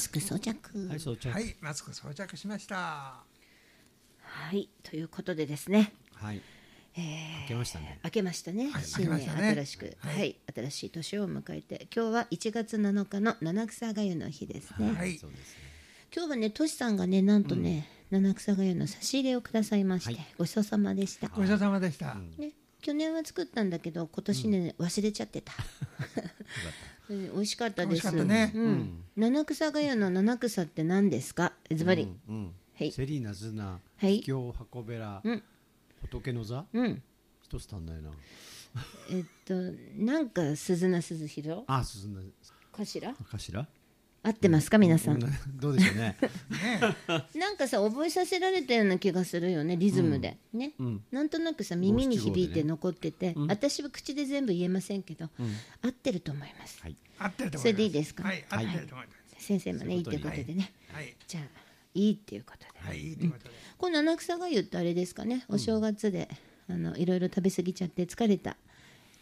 スク装着。はい、装着。ははい。いマスク装着しました。はいということでですね。開けましたね。明けましたね、はい新年ね。新しく、は、はいい新しい年を迎えて。今日は1月7日の七草がゆの日ですね、はい。そうですね。今日はねとしさんがねなんとね、七草がゆの差し入れをくださいまして、はい。ごちそうさまでした、ごちそうさまでした、ね、去年は作ったんだけど今年ね、忘れちゃってたうん美味しかったです。美味しかったね。うん。七草がゆの七草って何ですか？ズバリ。はい。セリナズナ、はい。秘境箱べらうん、仏の座？うん。一つ足んないな。えっとなんか鈴名鈴弘あ、鈴なかしらかしら。合ってますか皆さん、どうでしょうね。なんかさ覚えさせられたような気がするよねリズムで、ね、うん。なんとなくさ耳に響いて残ってて、私は口で全部言えませんけど、合ってると思います、はい。合ってると思います。それでいいですか？はい合ってると思います。先生もねいいということでね、はい。じゃあいいっていうことで、はい。いいということで、この七草がゆってあれですかね。お正月で、あのいろいろ食べ過ぎちゃって疲れた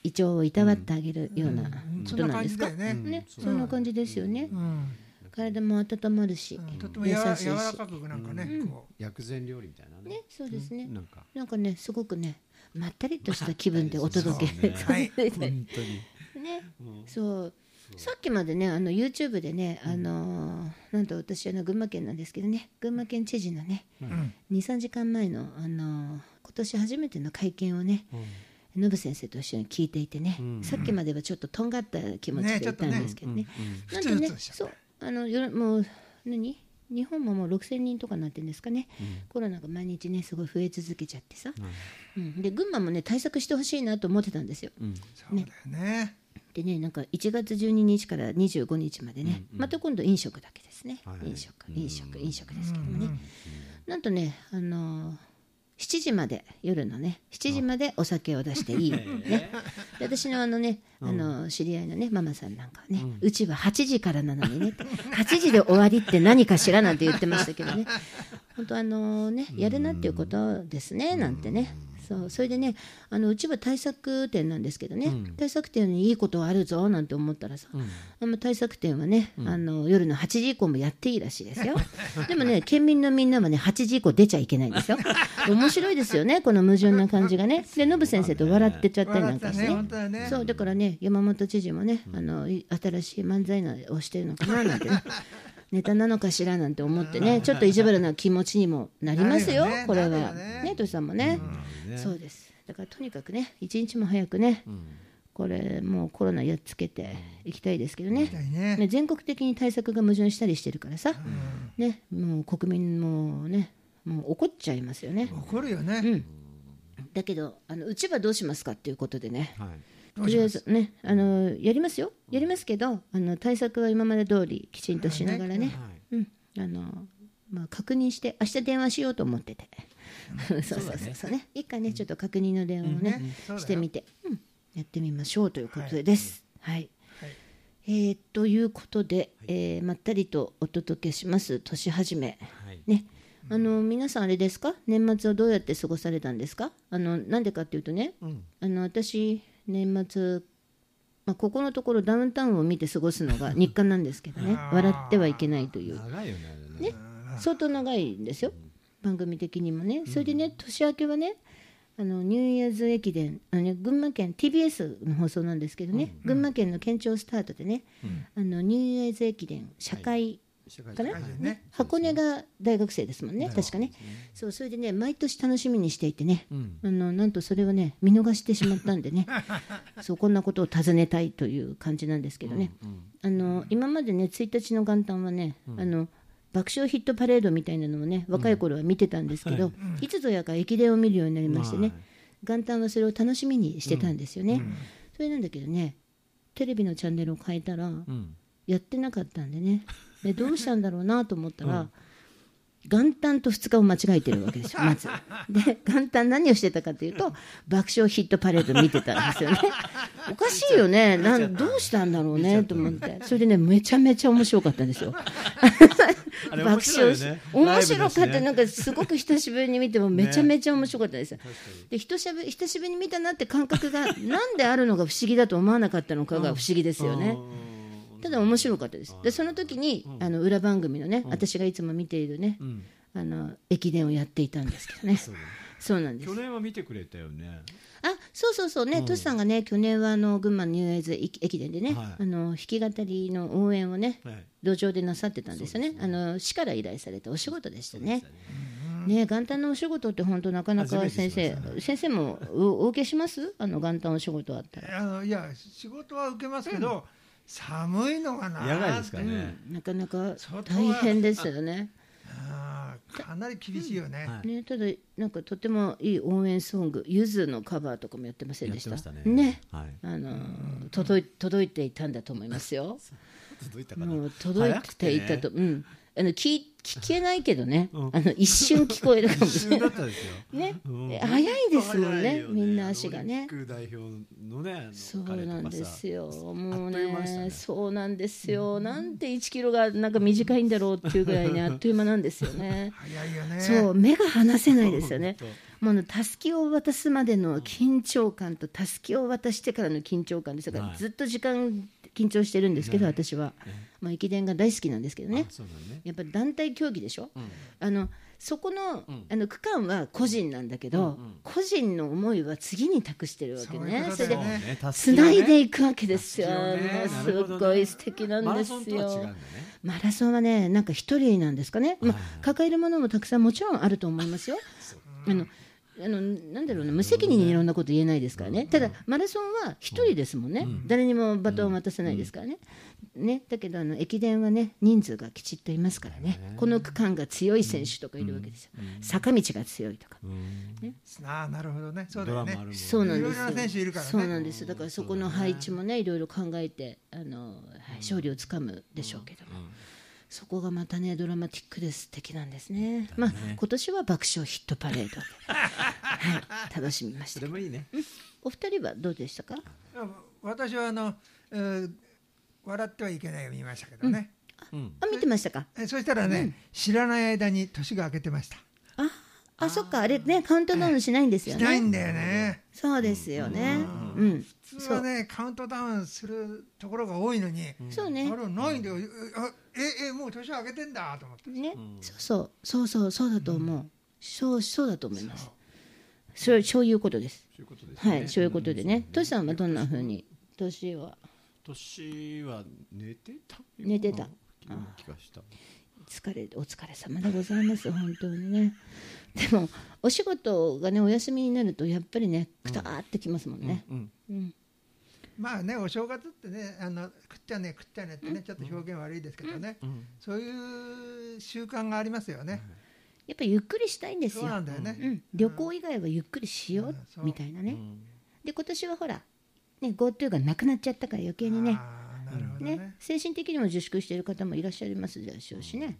胃腸をいたわってあげるようなことなんですか、じだよね、ね、そんな感じですよね、うん。体も温まるし、とってもやわ優しいし。柔らかくなんかね、こ薬膳料理みたいなね。ねそうですね、なんか。なんかねすごくねまったりとした気分でお届け、そうねそう本当に。ね、そう。さっきまでねあの YouTube でね、あのーなんと私あの群馬県なんですけどね群馬県知事のね、う、うん、23時間前の、あのー今年初めての会見をねノブ先生と一緒に聞いていてね、んさっきまではちょっととんがった気持ちでいたんですけどね。ね。ふつしちゃったそうあのよろもう何？日本ももう6000人とかになってるんですかね、コロナが毎日ねすごい増え続けちゃってさ、うん、で群馬もね対策してほしいなと思ってたんですよ。そうだよね。でねなんか1月12日から25日までね、また今度飲食だけですね、はい。飲食飲食飲食ですけどもね、なんとねあのー7時まで夜のね7時までお酒を出していい、ね、で私のあのねあの知り合いのねママさんなんかはね、うちは8時からなのにね8時で終わりって何かしらなんて言ってましたけどね。本当あのねやるなっていうことですねなんてねそう。それでねあのうちは対策店なんですけどね、対策店にいいことはあるぞなんて思ったらさ、あの対策店はね、あの夜の8時以降もやっていいらしいですよ。でもね県民のみんなはね8時以降出ちゃいけないんですよ。面白いですよねこの矛盾な感じがね。でノブ先生と笑ってちゃったりなんかしてね。ねそうだからね山本知事もね、あのい新しい漫才のをしてるのかななんてねネタなのかしらなんて思ってねちょっと意地悪な気持ちにもなりますよこれは。ね。ね。としさんもね、ね。そうです。だからとにかくね一日も早くね、これもうコロナやっつけていきたいですけどね。ね。ね全国的に対策が矛盾したりしてるからさ、ね、もう国民もねもう怒っちゃいますよね、怒るよね、うん、だけどあのうちはどうしますかっていうことでね。はい。とりあえずねあのやりますよ。やりますけどあの対策は今まで通りきちんとしながらね、うん。あのまあ、確認して明日電話しようと思ってて。そうそうそう。そうね。一回ね。ちょっと確認の電話をね、してみて、うん、やってみましょうということです。はい、はい。えーということで、えーまったりとお届けします。年始め。はい。ね、あの皆さんあれですか？年末をどうやって過ごされたんですか？あのなんでかっていうとね、うん。あの私年末、まあ、ここのところダウンタウンを見て過ごすのが 日課なんですけどね。笑ってはいけないという。長いよね。ね。相当長いんですよ。番組的にもね。それでね年明けはねあのニューイヤーズ駅伝あの、ね、群馬県 TBS の放送なんですけどね、群馬県の県庁スタートでね、あのニューイヤーズ駅伝社会社会かな、ね。箱根が大学生ですもんね。確かね。そうそれでね毎年楽しみにしていてね、うん。あのなんとそれをね見逃してしまったんでね。そうこんなことを尋ねたいという感じなんですけどね、あの今までね1日の元旦はね、あの爆笑ヒットパレードみたいなのをね若い頃は見てたんですけど、い。つぞやか駅伝を見るようになりましてね、はい元旦はそれを楽しみにしてたんですよね、それなんだけどねテレビのチャンネルを変えたら、うん。やってなかったんでねでどうしたんだろうなと思ったら、元旦と2日を間違えてるわけですよ まず。で元旦何をしてたかというと爆笑ヒットパレード見てたんですよね。おかしいよね。なんどうしたんだろうねと思って。それでねめちゃめちゃ面白かったんですよ。爆笑し面面白かった、ねなんかすごく久しぶりに見てもめちゃめちゃ面白かったです、で久しぶり久しぶりに見たなって感覚がなんであるのが不思議だと思わなかったのかが不思議ですよね。ただ面白かったです。でその時に、あの裏番組のね、私がいつも見ているね、ん。あの駅伝をやっていたんですけどね。そう。なんです。去年は見てくれたよね。あそうそうそうね、トシさんがね去年はあの群馬ニューエイズ駅駅伝でね、はい。あの弾き語りの応援をねはい。路上でなさってたんですよね。あの市から依頼されたお仕事でしたね。ね。元旦のお仕事って本当なかなか先生先生もおお受けします？あの元旦お仕事あったら。いや仕事は受けますけど、寒いのがな？野外ですからねなかなか外は大変ですよね。あーかなり厳しいよね、はい。ねただなんかとてもいい応援ソング。ゆずのカバーとかもやってませんでした？やってましたね。ね。はい。あの届い届いていたんだと思いますよ。届いたかな。もう届いていたと、うん、あの聞聞けないけどね、うん。あの一瞬聞こえるかも一しれない。ね、うん。え早いですもんね早いよみんな足がね。代表のねそうなんですよ。もうね、ね。そうなんですよ。なんて1キロがなんか短いんだろうっていうぐらいね、あっという間なんですよね。早いよね。そう、目が離せないですよね。本。もうたすきを渡すまでの緊張感とたすきを渡してからの緊張感ですから、はい。ずっと時間緊張してるんですけど、私は、まあ、駅伝が大好きなんですけどね。ね。やっぱり団体競技でしょ、あのそこの,、ん。あの区間は個人なんだけど、個人の思いは次に託してるわけね。それでつないでいくわけですよ、ね。すごい素敵なんマラソンですよマラソンはねなんか一人なんですかね、まあ、抱えるものもたくさんもちろんあると思いますよ。あのあのなんだろうな無責任にいろんなこと言えないですからね、ただマラソンは一人ですもんね、誰にもバトンを渡さないですからね、ね。だけどあの駅伝はね人数がきちっといますからね、この区間が強い選手とかいるわけですよ、坂道が強いとか、うん。ああなるほどね。そうだよね。そうなんですいろいろな選手いるからね。そうなんです。だからそこの配置もねいろいろ考えてあの、はい勝利をつかむでしょうけども、そこがまたねドラマティックで素敵なんですね。まあ今年は爆笑ヒットパレードで、はい、楽しみましたそれもいいね。お二人はどうでしたか？私はあの、えー笑ってはいけないを見ましたけどね、うん。あ見てましたか？えそしたらね、知らない間に年が明けてました。ああそっか。あれねカウントダウンしないんですよね。しないんだよねそうですよね。うん普通はねカウントダウンするところが多いのに、そうね。あれないんだよ、あええもう年明けてんだと思って。ね。そうそう。そうそうそうだと思う。そうそうだと思います。そう。そういうことです。そういうことですね。はいそういうことでね。トシさんはどんな風に？年は。年は寝てた？寝てた。気がした疲れお疲れ様でございます。本当にね。でもお仕事がねお休みになるとやっぱりねくたーってきますもんね、うんうん。まあねお正月ってねあの食っちゃね食っちゃねってねちょっと表現悪いですけどね、ん。そういう習慣がありますよね、やっぱりゆっくりしたいんですそうよなんだよね、うん、旅行以外はゆっくりしようみたいなね、うん。で今年はほら、ね、GoTo がなくなっちゃったから余計にね。ああなるほどね。ね精神的にも自粛している方もいらっしゃいますでしょうしね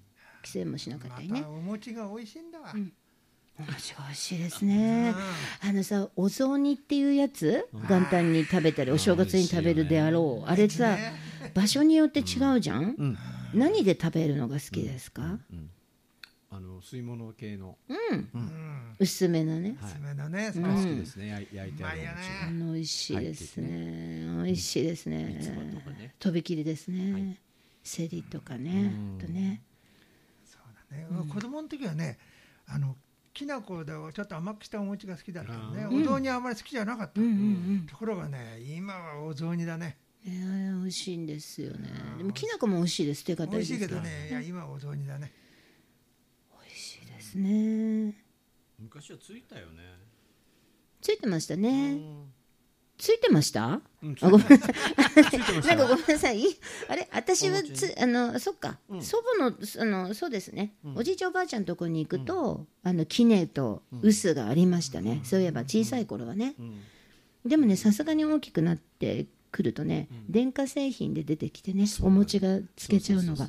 規制もしなかったりね。またお餅が美味しいんだわ、お餅が美味しい。ですねあのさお雑煮っていうやつ？元旦に食べたりお正月に食べるであろう。あれさ場所によって違うじゃん、うん。何で食べるのが好きですか、うん。あの吸い物系の。うん。薄めのね、はい。爪のね、好きですね。焼いてあるおうまいよね。あの美味しいですね。美味しいですね。とびきりですね、セリとかね。あとねそうだね、子供の時はねあのきな粉でちょっと甘くしたお餅が好きだったのね、お雑煮はあんまり好きじゃなかった、うんうんうん。ところがね今はお雑煮だね。えー、美味しいんですよね。でもきな粉も美味しいです。手堅美味しいいですけどねいや今はお雑煮だね。美味しいですね。昔はついたよね。ついてましたね、うんついてました？うんあごめん。なさい なんかごめんなさい。あれ、私はつ、あの、そっか、祖母の、あの、そうですね。おじいちゃんおばあちゃんのところに行くと、あの、キネと臼がありましたね。そういえば小さい頃はね。うん。でもね、さすがに大きくなってくるとね、電化製品で出てきてね、お餅がつけちゃうのが。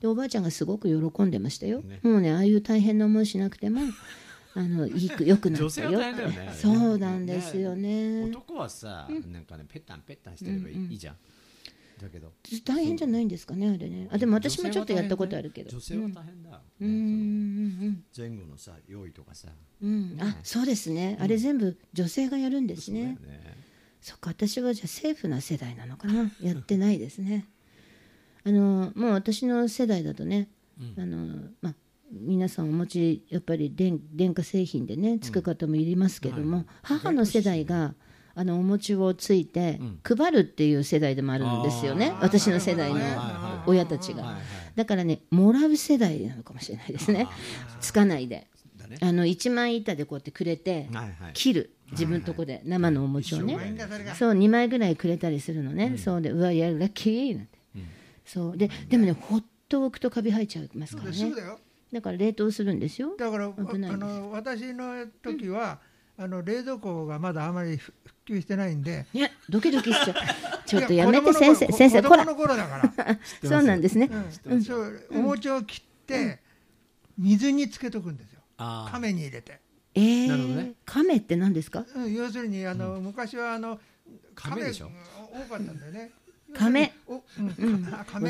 で、おばあちゃんがすごく喜んでましたよ。ね。もうね、ああいう大変な思いしなくても。あの、いいく、良くなったよ。女性は大変だよね。そうなんですよね。男はさなんかねペッタンペッタンしてればいいいいじゃん。だけど。大変じゃないんですかね、あれね。あ、でも私もちょっとやったことあるけど。女性は大変だうんうん前後のさ用意とかさ。うん。うん、あそうですね、あれ全部女性がやるんですね。そっか、私はじゃあセーフな世代なのかな、やってないですね。あのもう私の世代だとね、あのまあ皆さんお持ちやっぱり電電化製品でねつく方もいりますけども、母の世代があのお餅をついて配るっていう世代でもあるんですよね、私の世代の親たちが、だからねもらう世代なのかもしれないですね。つかないで。あの1枚板でこうやってくれてはいはい。切る。自分のとこで生のお餅をね。そう2枚ぐらいくれたりするのね、そうでうわやるラッキーなんて、そう。ででもねほっと置くとカビ生えちゃいますからね。そうだから冷凍するんですよ。だからあの私の時は、あの冷蔵庫がまだあまり普及してないんで。ねドキドキしちゃう。ちょっといやめて先生先生こら子供の頃だから、そうなんですね、うん。そうお餅を切って、水につけとくんですよ。亀に入れて、えーなるほどね。亀って何ですか？うん、要するにあの、昔はあの亀でしょ。多かったんだよね亀。お、うん。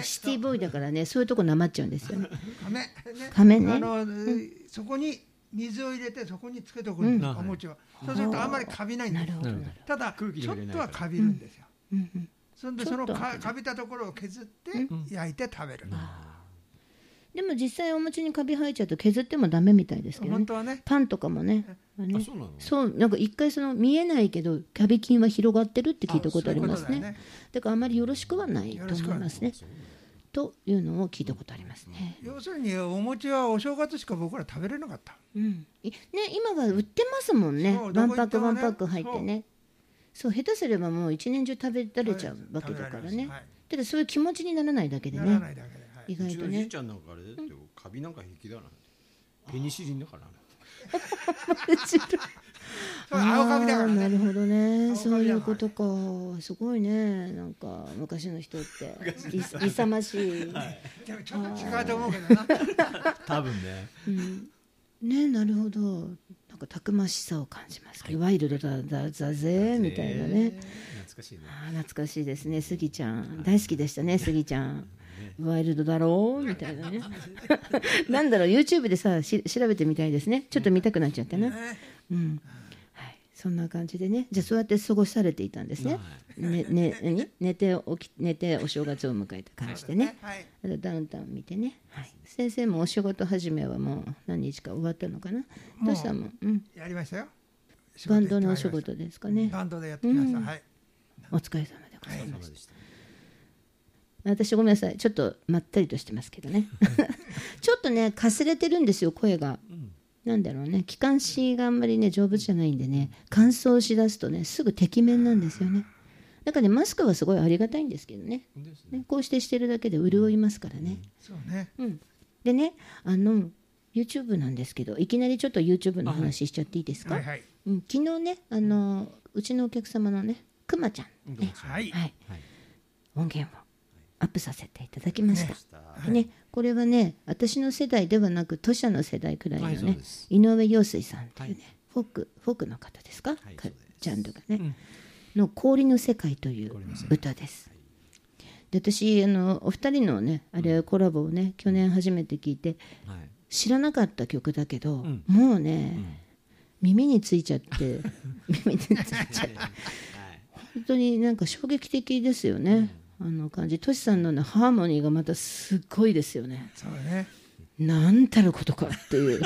シティボーイだからねそういうとこなまっちゃうんですよね。亀。ね亀ね。あの、そこに水を入れてそこにつけとくんです、うん。お餅を。そうするとあんまりカビないんですただ空気ちょっとはカビるんですよ、うん。うん。そんでそのかカビたところを削って焼いて食べる、でも実際お餅にカビ生えちゃうと削ってもダメみたいですけどね。本当はね。パンとかもね。あね。あそうなの？そうなんか一回その見えないけどカビ菌は広がってるって聞いたことありますね。ねだからあまりよろしくはないと思いますね。というのを聞いたことありますね、要するにお餅はお正月しか僕ら食べれなかった。うん、いね今は売ってますもんね。そうワンパックどこ行ってもね。ワンパック入ってね。そう。下手すればもう一年中食べられちゃうわけだからね、はい。ただそういう気持ちにならないだけでならなねいだけで、はい。意うちのじい外とねちゃんなんかあれだってカビなんか平気だな。ペニシリンだからな。そう青カビだからね。あーなるほどね。そういうことか。すごいね。なんか昔の人って。い勇ましい、でもちょっと違うと思うけどな。多分ね。うん、ねなるほど。なんかたくましさを感じますけど、ワイルドだだだぜみたいなね。懐かしいね。懐かしいですね。スギちゃん。大好きでしたねスギちゃんワイルドだろう？みたいなね。なんだろう？YouTube でさし調べてみたいですね。ちょっと見たくなっちゃってね。うん。はい。そんな感じでね。じゃあそうやって過ごされていたんですね。ねね何？寝て起き寝てお正月を迎えた感じでね。はいあとダウンタウン見てね、はい、先生もお仕事始めはもう何日か終わったのかな？どうしたもん、うん、やりましたよ。バンドのお仕仕事ですかね。バンドでやってきました、うん。はい。お疲れ様でございました私ごめんなさい。ちょっとまったりとしてますけどね。ちょっとねかすれてるんですよ声が、なんだろうね。気管支があんまりね丈夫じゃないんでね。乾燥しだすとねすぐてきめんなんですよね。だからねマスクはすごいありがたいんですけどね。ね。ねこうしてしてるだけで潤いますからね、そうね。うん、でねあの YouTube なんですけどいきなりちょっと YouTube の話しちゃっていいですか、はいはい。うん、昨日ねあのうちのお客様のねくまちゃん、ね。はい。はい、はい。音源をアップさせていただきました、したでね、これはね私の世代ではなく当社の世代くらいのね、です。井上陽水さんというね、はい。フォークフォークの方ですか、かはいジャンルがね、の「氷の世界」という歌です。で私あのお二人のねあれコラボをね去年初めて聞いてはい。知らなかった曲だけど、ん。もうね、耳についちゃって 耳についちゃって。はい。本当になんか衝撃的ですよね、あの感じトシさんの、ね、ハーモニーがまたすっごいですよね。そうね。なんたることかっていう。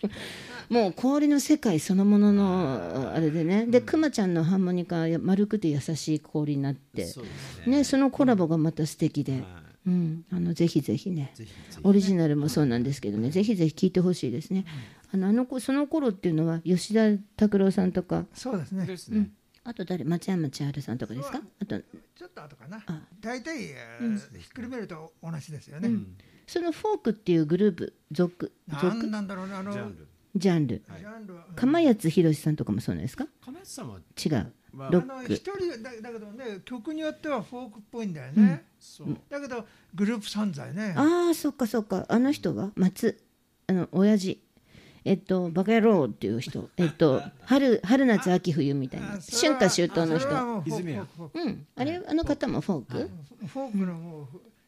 もう氷の世界そのもののあれでね。でくまちゃんのハーモニカは丸くて優しい氷になって。そね。ねそのコラボがまた素敵で、はうん、あのぜひぜひね。ぜひぜひオリジナルもそうなんですけどね。ぜひぜひ聴いてほしいですね。あのあの子その頃っていうのは吉田拓郎さんとか。そうですね。ですねあと誰？松山千春さんとかですか？あとちょっと後かな。あ。大体、えーひっくるめると同じですよね、そのフォークっていうグループ族族？なんだろうねあの。ジャンル。ジ釜谷宏さんとかもそうなんですか？亀梨さんは違う。まあロック。一人だだけどね曲によってはフォークっぽいんだよね、そう。だけどグループ存在ね。ああそっかそっか。あの人は松。あの親父えっとバカ野郎っていう人。えっと春春夏秋冬みたいな。春夏秋冬の人。もうん。あれあの方もフォーク、クフォークのもう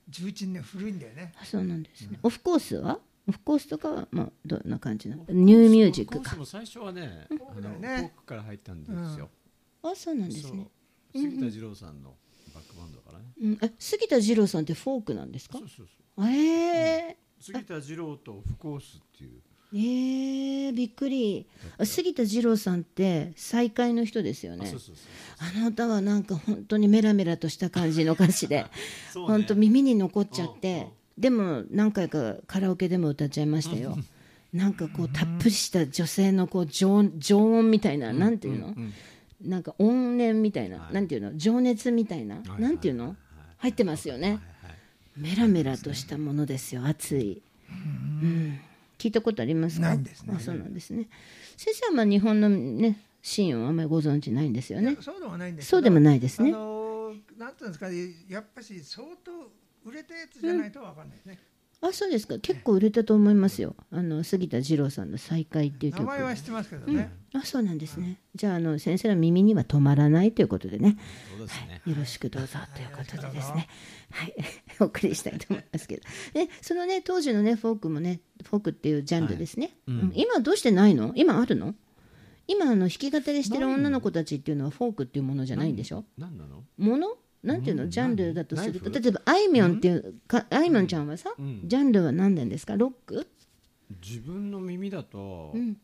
重鎮ね古いんだよね。あそうなんですね、オフコースは？オフコースとかはまあどんな感じなの？ニューミュージックか。コースも最初はねあのフォークから入ったんですよ。あそうなんですね。杉田二郎さんのバックバンドだからねうん、あ杉田二郎さんってフォークなんですか？そうそうそう。ええ杉田二郎とフコースっていうえー、びっくり。あ杉田二郎さんって再会の人ですよね。あの歌はなんか本当にメラメラとした感じの歌詞で。ね。本当耳に残っちゃって。んでも何回かカラオケでも歌っちゃいましたよ。なんかこうたっぷりした女性のこう常常音みたいななんていうの？うんなんか怨念みたいなはい。なんていうの？情熱みたいなはいなんていうの？はい入ってますよね。メラメラとしたものですよ熱い、うん、聞いたことありますか？ないんですね。あそうなんですね。先生はまあ日本のねシーンをあんまりご存知ないんですよね。そうでもないんですそうでもないですね。あのーなんていうんですかねやっぱし相当売れたやつじゃないとわかんないですね、あそうですか。結構売れたと思いますよ。あの杉田二郎さんの「再会」っていう名曲前は知ってますけどね、あそうなんですね。じゃああの先生の耳には止まらないということでね。そうですね。よろしくどうぞということでですね、はい、お送りしたいと思いますけど、ね、そのね当時のねフォークもねフォークっていうジャンルですね、はい。うん。うん。今どうしてないの？今あるの？今あの弾き語りしてる女の子たちっていうのはフォークっていうものじゃないんでしょ？何なのもの？なんていうの、ジャンルだとすると例えばあいみょんっていうかあいみょんちゃんはさ、うん。ジャンルは何なんですか？ロック？自分の耳だとうん。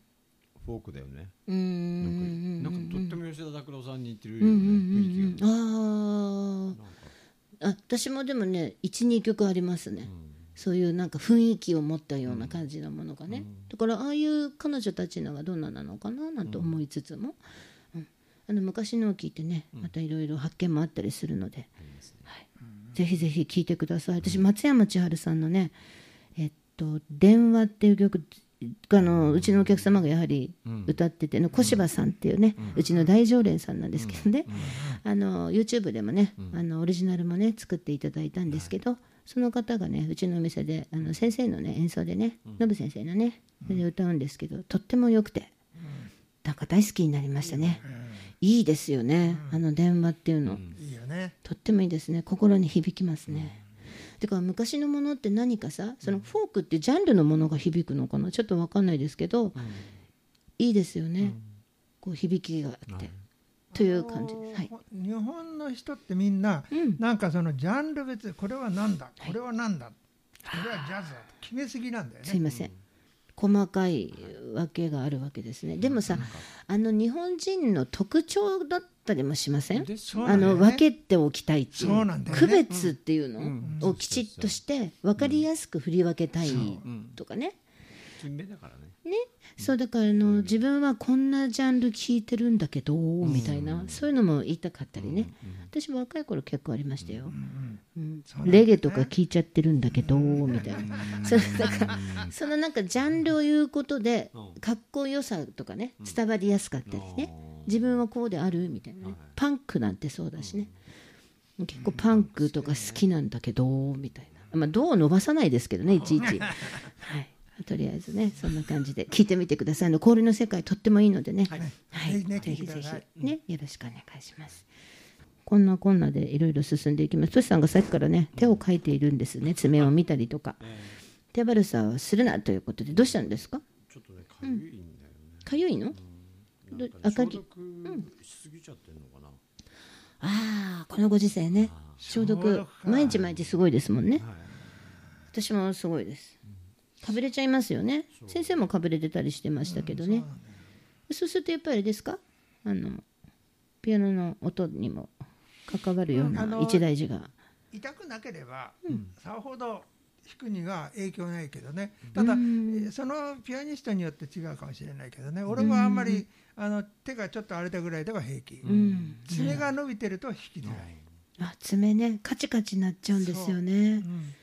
フォークだよね。うーんなんかとっても吉田拓郎さんに似てるよね雰囲気が。うんあああ私もでもね12曲ありますね、そういうなんか雰囲気を持ったような感じのものがね、だからああいう彼女たちのがどんななのかななんて思いつつも、うんあの昔のを聞いてねまたいろいろ発見もあったりするので、はい、ぜひぜひ聞いてください。私松山千春さんのねえっと「電話」っていう曲あのうちのお客様がやはり歌ってての小柴さんっていうね、うちの大常連さんなんですけどね、あの YouTube でもね、あのオリジナルもね作っていただいたんですけど、その方がねうちのお店であの先生のね演奏でねノブ先生のねそれで歌うんですけどとっても良くてなんか大好きになりましたね、いいですよね、あの電話っていうの、いいよね。とってもいいですね。心に響きますね、てか昔のものって何かさそのフォークってジャンルのものが響くのかな？ちょっと分かんないですけど、いいですよね、こう響きがあって、という感じ。です、はい、日本の人ってみんな、うん。なんかそのジャンル別これは何だ？これは何だ、これはジャズだと決めすぎなんだよね。すいません、細かいわけがあるわけですね。でもさあの日本人の特徴だったりもしません？ですそうあの分けておきたいっていうね。区別っていううん。のをきちっとして分かりやすく振り分けたいとかね、金目だからね。そうだからあの自分はこんなジャンル聞いてるんだけどみたいな。そういうのも言いたかったりね。私も若い頃結構ありましたよ、うん。レゲとか聞いちゃってるんだけどみたいな。そのなん。かそのなんかジャンルを言うことでかっこよさとかね伝わりやすかったりね。自分はこうであるみたいなね。パンクなんてそうだしね。結構パンクとか好きなんだけどみたいな。まあどう伸ばさないですけどねいちいち。はいとりあえずねそんな感じで聞いてみてください。あの氷の世界とってもいいのでね。はい、ぜひねぜひぜひねよろしくお願いします。こんなこんなでいろいろ進んでいきます。トシさんがさっきからね手を描いているんですね。爪を見たりとか。手悪さをするなということでどうしたんですか？ちょっとねかゆいんだよね。かゆいの？どなんかね赤木？消毒しすぎちゃってんのかな。ああこのご時世ね。消毒消毒。か毎日毎日すごいですもんね。はい。私もすごいですかぶれちゃいますよね。先生もかぶれてたりしてましたけどね。そうするとやっぱりあれですか？あのピアノの音にも関わるような一大事が。痛くなければ、さほど弾くには影響ないけどね。ただ、えーそのピアニストによって違うかもしれないけどね。俺はあんまりあの手がちょっと荒れたぐらいでは平気、うん。爪が伸びてると弾きづらい、あ爪ねカチカチなっちゃうんですよね。うん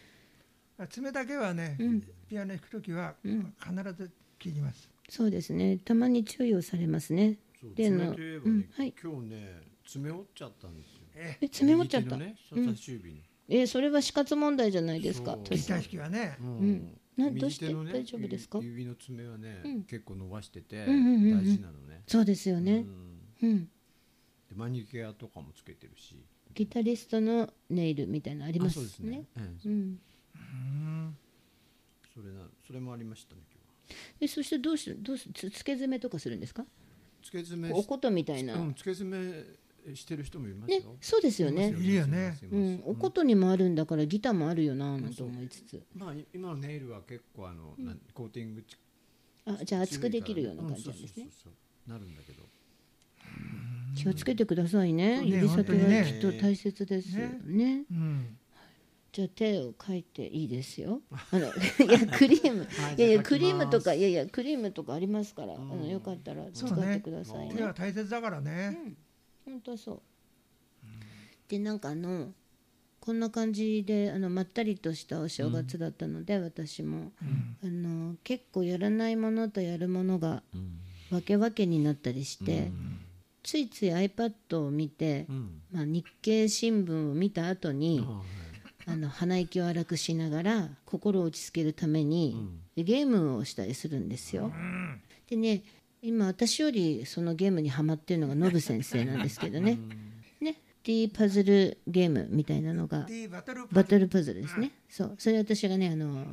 爪だけはね、うん。ピアノ弾くときはうん。必ず切ります、そうですね。たまに注意をされますね。そうであの爪といえばねうん。はい。今日ね爪折っちゃったんですよ。ええ爪折っちゃった、ね人差し指に。えそれは死活問題じゃないですかそう。トシさんギター弾きはね、うん。などうして右手のね大丈夫ですか？指指の爪はねうん。結構伸ばしててうんうんうんうん。大事なのね。そうですよね。うん。うん。でマニキュアとかもつけてるし。ギタリストのネイルみたいなのありますあそうですね。ねうんそれなそれもありましたね今日は。えそしてどうしどうしつつけ爪とかするんですか？つけ爪おことみたいな、うんつけ爪してる人もいますよ、ねそうですよね。いるよね。うんお琴にもあるんだからギターもあるよななんて思いつつ。まあい今のネイルは結構あの、なんコーティングちあじゃあ厚くできるような感じなんですね。なるんだけど。気をつけてくださいね。ね指先はきっと大切ですよね。うんじゃあ手を描いていいですよ。あの いやクリーム。はいいやいやクリームとかいやいやクリームとかありますから、あうん。のよかったら使ってくださいね。手は大切だからね。本当そう。でなんかあのこんな感じであのまったりとしたお正月だったので、私も、あの結構やらないものとやるものが分け分けになったりして、ついつい iPad を見て、うん。まあ、日経新聞を見た後に、あはいあの鼻息を荒くしながら心を落ち着けるために、ゲームをしたりするんですよ。でね今私よりそのゲームにハマってるのがノブ先生なんですけどね。ね D パズルゲームみたいなのがバトルパズルですね。そうそれ私がねあの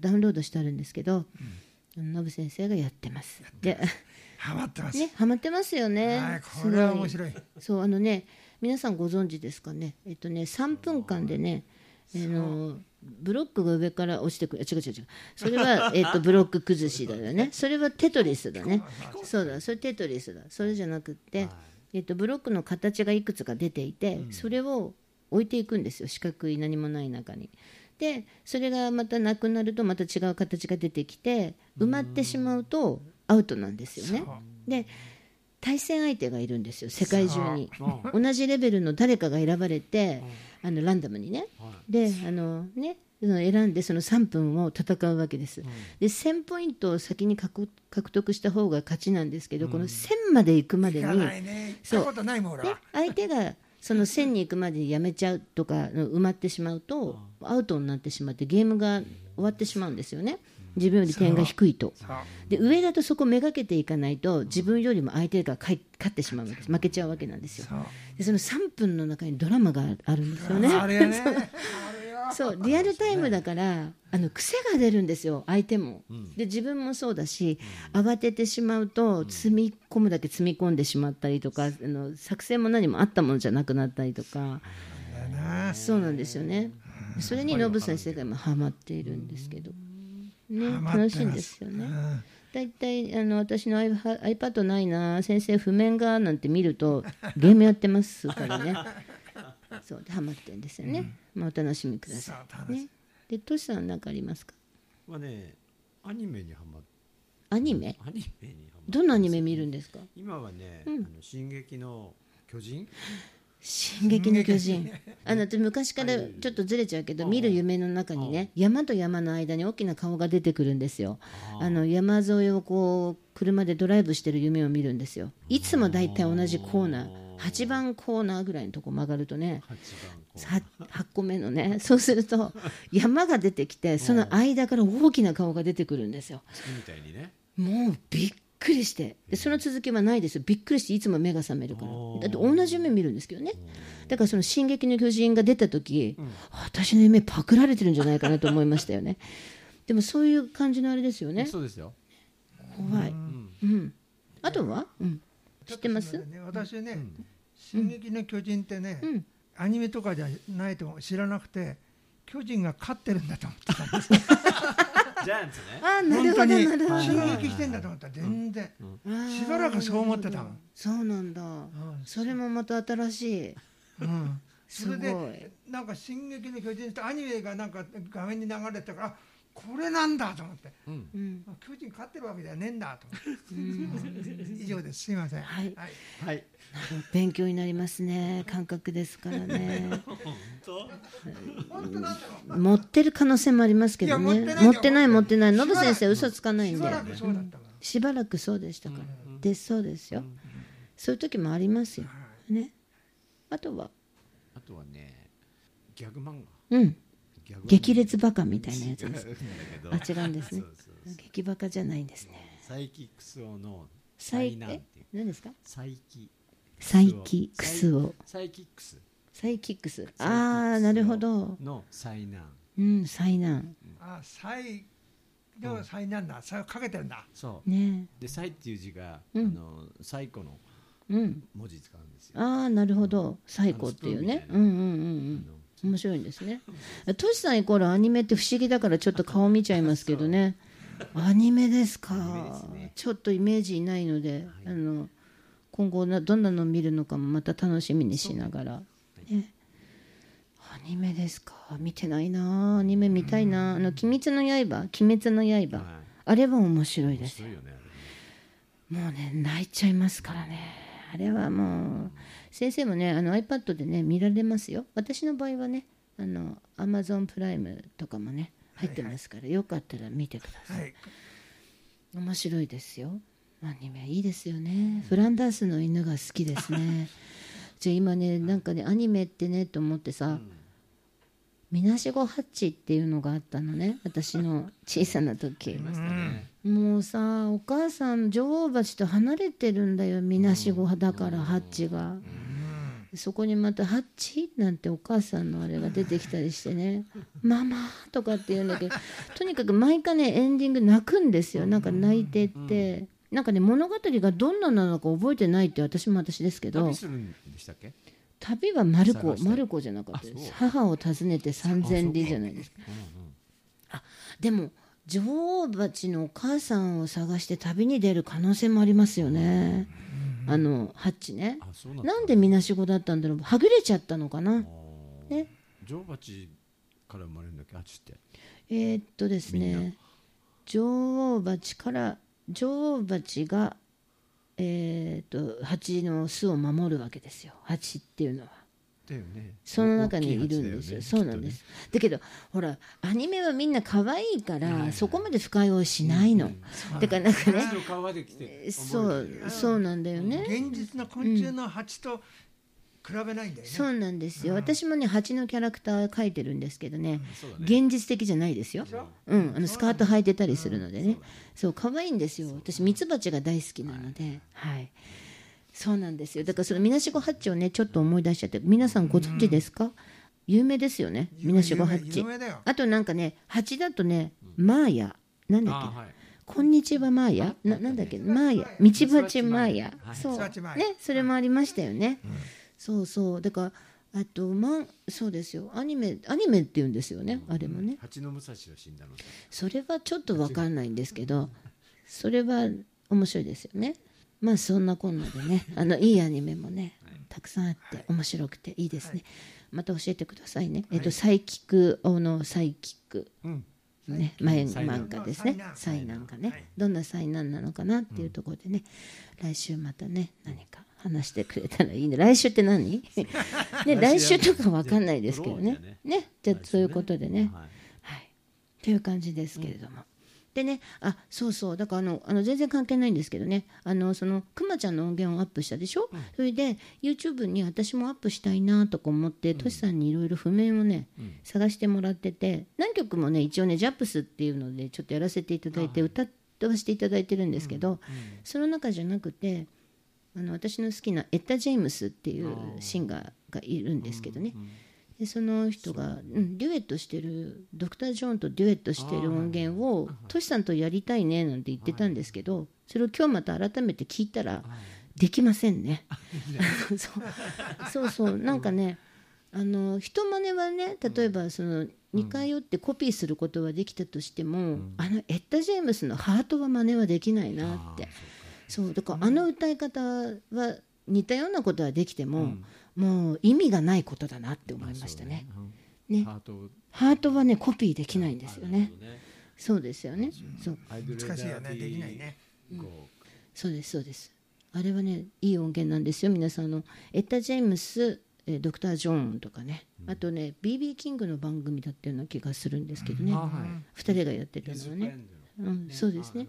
ダウンロードしてあるんですけど、ノブ先生がやってます。でハマってますねハマってますよね。はいこれは面白いそうあのね皆さんご存知ですかねえっとね3分間でねあのブロックが上から落ちてくる。違う違う違う。それは、えっと、ブロック崩しだよね。それはテトリスだね。そうだそれテトリスだ。それじゃなくって、えっと、ブロックの形がいくつか出ていて、それを置いていくんですよ。四角い何もない中に。でそれがまたなくなるとまた違う形が出てきて埋まってしまうとアウトなんですよね。で対戦相手がいるんですよ世界中に。同じレベルの誰かが選ばれてあのランダムにね。であのねその選んでその3分を戦うわけです、で1000ポイントを先に獲獲得した方が勝ちなんですけど、この1000まで行くまでに相手がその1000に行くまでにやめちゃうとか埋まってしまうとアウトになってしまってゲームが終わってしまうんですよね自分より点が低いと。で上だとそこめがけていかないと自分よりも相手が勝ってしまうわけ負けちゃうわけなんですよ。でその3分の中にドラマがあるんですよね。そう。リアルタイムだからあの癖が出るんですよ相手も、で自分もそうだし、慌ててしまうと積み込むだけ積み込んでしまったりとかあの作戦も何もあったものじゃなくなったりとか。そうなんですよね。それにノブ先生が今ハマっているんですけど、ね楽しいんですよね、うん。だいたいあの私の iPad ないな先生譜面がなんて見るとゲームやってますからね。そうでハマってるんですよね、まあ、お楽しみください、ね、でトシさん何かありますか？はねアニメにハマっアニメ？アニメにハマっどんなアニメ見るんですか？今はね、うん。あの進撃の巨人？進撃の巨人。あの私昔からちょっとずれちゃうけど見る夢の中にね山と山の間に大きな顔が出てくるんですよ。あの山沿いをこう車でドライブしてる夢を見るんですよ。いつも大体同じコーナー。8番コーナーぐらいのとこ曲がるとね八番こうは8個目のね そうすると山が出てきてその間から大きな顔が出てくるんですよ。ね。もうびっくりして。でその続きはないです。よびっくりしていつも目が覚めるから。だって同じ夢見るんですけどね。だからその「進撃の巨人」が出た時、私の夢パクられてるんじゃないかなと思いましたよね。でもそういう感じのあれですよね。そうですよ。怖い、うん。あとは、うん、知ってます？ね私ね「進撃の巨人」ってね、うん。アニメとかじゃないと知らなくて巨人が勝ってるんだと思ってたんです ジャイアンツね。ああなるほど本当になるほど。進撃してんだと思ったら全然、しばらくそう思ってたもん。そうなんだ、ん。それもまた新しい。うん、それすごい。でなんか「進撃の巨人」ってアニメがなんか画面に流れてたからあこれなんだと思って。うん。うん。あ巨人勝ってるわけじゃねえんだと思って。以上です。すいません。はい。はい、はい。勉強になりますね。感覚ですからね。持ってる可能性もありますけどね。持ってない持ってないノブ先生嘘つかないんで。しばらくそうだったから、しばらくそうでしたから、でそうですよ、そういう時もありますよ、ね。あとは。あとはねギャグ漫うん。画ギャグ激烈バカみたいなやつです。あ違うんですね。そうそう激バカじゃないんですね。サイキクスオのサイえ災難っていう。何ですか？サイキ。サイキクスをサイキックス。サイキックス。ああなるほど。の災難。うん災難。あ災でも災難だ。災をかけてるんだ。そう。ね。で「災」っていう字が、うん。あの最古のうん。文字使うんですよ。ああなるほど。最高っていうね。うんうんうんうん面白いんですね。トシさんイコールアニメって不思議だからちょっと顔見ちゃいますけどね。アニメですか？ちょっとイメージないので、あの今後などんなの見るのかもまた楽しみにしながら、ね、アニメですか？見てないな。アニメ見たいな。あの「鬼滅の刃」「鬼滅の刃」はい。あれは面白いですよ。ね。あれね。もうね泣いちゃいますからね。あれはもう先生もねあの iPad でね見られますよ。私の場合はねあの Amazon プライムとかもね入ってますから、よかったら見てください、はい。面白いですよ。アニメいいですよね。フランダースの犬が好きですね。じゃあ今ねなんかねアニメってねと思ってさ、みなしごハッチっていうのがあったのね私の 小さな時。ね。もうさお母さん女王蜂と離れてるんだよみなしごだからハッチが、そこにまた「ハッチ?」なんてお母さんのあれが出てきたりしてね「ママ」とかって言うんだけどとにかく毎回ねエンディング泣くんですよ。なんか泣いてって、なんかね物語がどんななのか覚えてないって私も私ですけど。旅するんでしたっけ？旅はマルコマルコじゃなかった母を訪ねて三千里じゃないですか。あでも女王蜂のお母さんを探して旅に出る可能性もありますよね、あのハッチね。なんでみなしごだったんだろう。はぐれちゃったのかな。ね。女王蜂から生まれるんだっけ？あっちって。えーっとですね。女王蜂から女王蜂がえーっと蜂の巣を守るわけですよ。蜂っていうのはね。その中にいるんですよ。大きい蜂だそうなんです。だけど、ほら、アニメはみんな可愛いから、そこまで深追いしないの。だからなんかね。そう、そうなんだよね。現実の昆虫の蜂と比べないんだよね、そうなんですよ。私もね、蜂のキャラクター描いてるんですけどね、そうだね。現実的じゃないですよ。うん、あのスカート履いてたりするのでね。そう、可愛いんですよ。私、ミツバチが大好きなので、はい。そうなんですよ。だからそのみなしごハッチをね、ちょっと思い出しちゃって、皆さんご存知ですか？有名ですよね、みなしごハッチ有。名だよあとなんかね、蜂だとね、マーヤ。なんだっけ？はい。こんにちはマーヤ？ななんだっけ？マーヤ。ミツバチマーヤ。はいそう。ね、それもありましたよね。そうそう。だから、あと、まん、そうですよ。アニメ、アニメって言うんですよね。あれもね。蜂の武蔵を死んだの。それはちょっとわかんないんですけど、それは面白いですよね。まあそんなこんなでね、あのいいアニメもね、たくさんあって面白くていいですね。また教えてくださいね。えっとサイキック王のサイキック。うん。ね、前漫画ですね。災難がね、どんな災難なのかなっていうところでね、来週またね何か話してくれたらいいね。来週って何？ね来週とかわかんないですけどね。ね。じゃあそういうことでね。はい。はい。という感じですけれども、でねあそうそう。だからあのあの全然関係ないんですけどね。あのそのくまちゃんの音源をアップしたでしょ、それで YouTube に私もアップしたいなとか思ってとし、さんにいろいろ譜面をね、探してもらってて何曲もね一応ねジャップスっていうのでちょっとやらせていただいて歌わせていただいてるんですけど、その中じゃなくてあの私の好きなエッタ・ジェームスっていうシンガーがいるんですけどね、でその人が、うん、デュエットしてるドクター・ジョーンとデュエットしてる音源をトシさんとやりたいねなんて言ってたんですけどそれを今日また改めて聞いたらできませんね。そう。そうそう。なんかねあの人真似はね例えばその似通ってコピーすることはできたとしても、あのエッタ・ジェームスのハートは真似はできないなって。そうだからあの歌い方は似たようなことはできても、もう意味がないことだなって思いましたね。ね。ハート。をハートはねコピーできないんですよね。そうですよね。そう。難しいよね。できないね。こそうですそうです。あれはねいい音源なんですよ皆さん。あのエッタ・ジェームス、えードクター・ジョーンとかね、あとね BB キングの番組だったような気がするんですけどね、う。はい。二人がやってたのはね。うん、そうですね。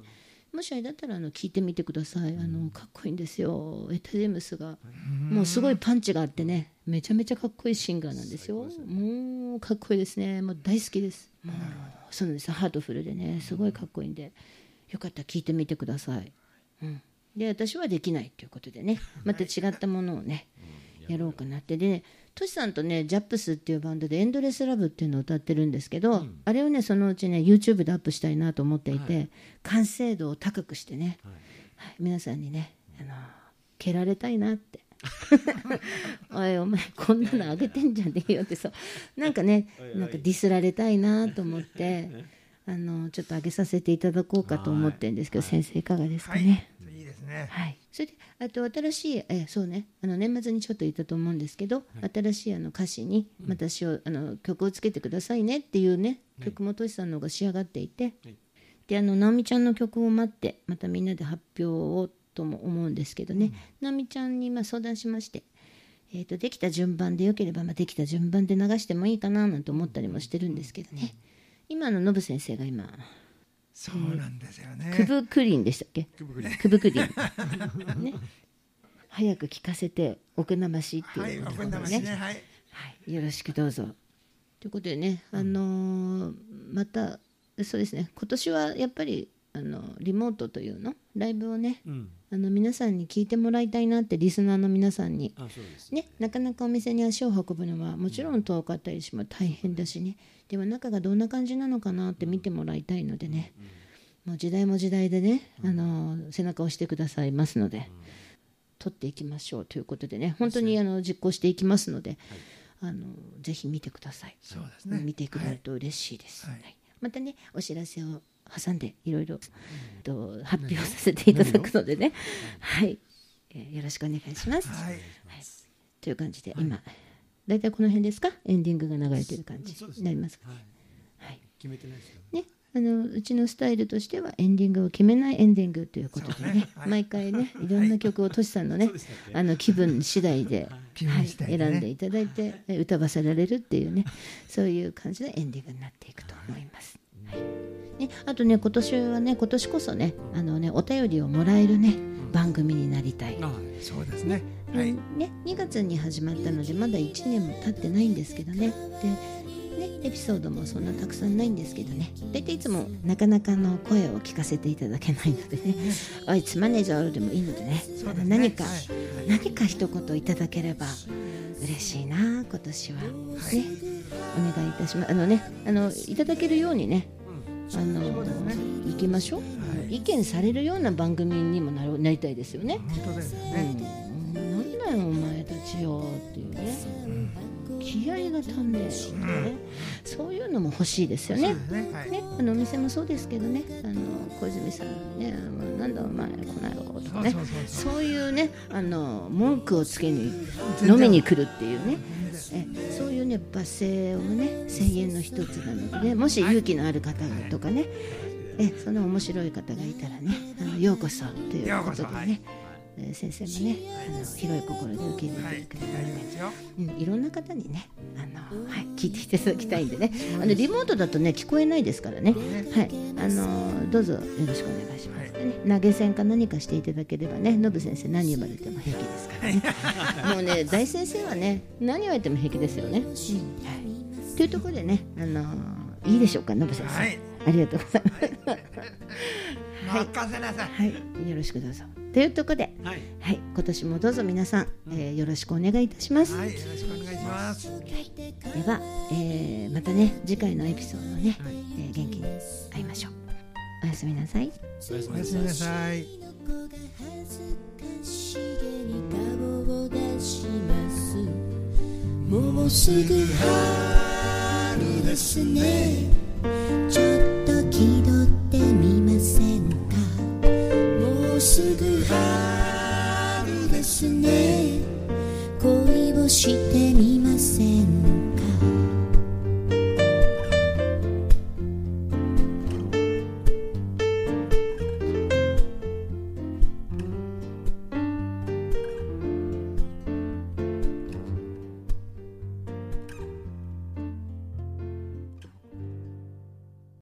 もしあれだったらあの聞いてみてください。あのかっこいいんですよ。エッタ・ジェームスがもうすごいパンチがあってね、めちゃめちゃかっこいいシンガーなんですよ。もうかっこいいですね。もう大好きです。もうそうなんです。ハートフルでね、すごいかっこいいんで、よかったら聞いてみてください。うん。で私はできないということでね、また違ったものをね、やろうかなってで、ね、トシさんとねジャップスっていうバンドで「エンドレスラブ」っていうのを歌ってるんですけど、あれをねそのうちね YouTube でアップしたいなと思っていて、完成度を高くしてね、はい。皆さんにねあの蹴られたいなって。おいお前こんなのあげてんじゃねえよってさなんかねなんかディスられたいなと思ってあのちょっとあげさせていただこうかと思ってるんですけど、先生いかがですかね。ね。はい、それであと新しいえそうね。あの年末にちょっと言ったと思うんですけど、新しいあの歌詞に私を、あの曲をつけてくださいねっていうね、曲もとしさんの方が仕上がっていて、はい。であの直美ちゃんの曲を待ってまたみんなで発表をとも思うんですけどね、直美ちゃんにまあ相談しまして。えー、とできた順番でよければ、まあ、できた順番で流してもいいかななんて思ったりもしてるんですけどね、今のノブ先生が今そうなんですよね。クブクリンでしたっけ？くぶくりくぶくりん、ね、早く聞かせて奥なましってはいいうことでね。はい。はい、よろしくどうぞ。ということでね、あのーまたそうですね。今年はやっぱりあのリモートというの？ライブをねうん。あの皆さんに聞いてもらいたいなってリスナーの皆さんに。あそうですね、なかなかお店に足を運ぶのはもちろん遠かったりしも大変だしね。でも中がどんな感じなのかなって見てもらいたいのでね、もう時代も時代でね、あの背中を押してくださいますので、取っていきましょうということでね。本当にあの実行していきますので、あのぜひ見てください、そうですね。見てくれると嬉しいです、はい。はい。またねお知らせを挟んでいろいろと発表させていただくのでね、はい、えーよろしくお願いします。はい。という感じで、今大体この辺ですか？エンディングが流れてる感じになりますか？はい。はい。決めてないですよね。あのうちのスタイルとしてはエンディングを決めないエンディングということでねねはい。毎回ねい。ろんな曲をとしさんのね、そうでしたっけあの気分次第で、気はい、分次第でね。選んでいただいてえ歌わせられるっていうねそういう感じのエンディングになっていくと思います。はいね、あとね今年はね今年こそねあのねお便りをもらえるね番組になりたい。あそうですね。はい。うんね、2月に始まったのでまだ1年も経ってないんですけどね。でねエピソードもそんなたくさんないんですけどね。大体いつもなかなかの声を聞かせていただけないのでね「おいつまねえぞ」でもいいのでね。ですね。何か、はい。何か一言いただければ嬉しいな今年は、ね。お願いいたします。あのねあのいただけるようにねあの行きましょう、意見されるような番組にもなりたいですよね。本当ですようん、ねなんだよお前たちよっていうね、気合が足んねえよってね、そういうのも欲しいですよね。ね。はい。ね、あのお店もそうですけどね、あの小泉さんにね、なんだお前この野郎とかね、そういうね、あの文句をつけに飲みに来るっていうね、えそういうね罵声をね声援の一つなのでね、もし勇気のある方がとかね、えその面白い方がいたらね、あのようこそということでね。えー先生もね、あの広い心で受け入はいれてくれた大ので、丈夫ですようん、いろんな方にね、あのはい、聞いていただきたいんでね、あのリモートだとね聞こえないですからね、はい、あのどうぞよろしくお願いします。でね、投げ銭か何かしていただければね、ノブ先生何言われても平気ですからね。もうね、大先生はね、何言われても平気ですよね。はい。というところでね、あのいいでしょうか、ノブ先生。はい。ありがとうございます。任せなさい。はい、よろしくどうぞ。というところで、はい。はい、今年もどうぞ皆さん、えーよろしくお願いいたします。はいよろしくお願いします。では、えーまたね次回のエピソードね、はい。えー元気に会いましょう。おやすみなさい。おやすみなさい。もうすぐ春ですねすぐ春ですね。恋をしてみません。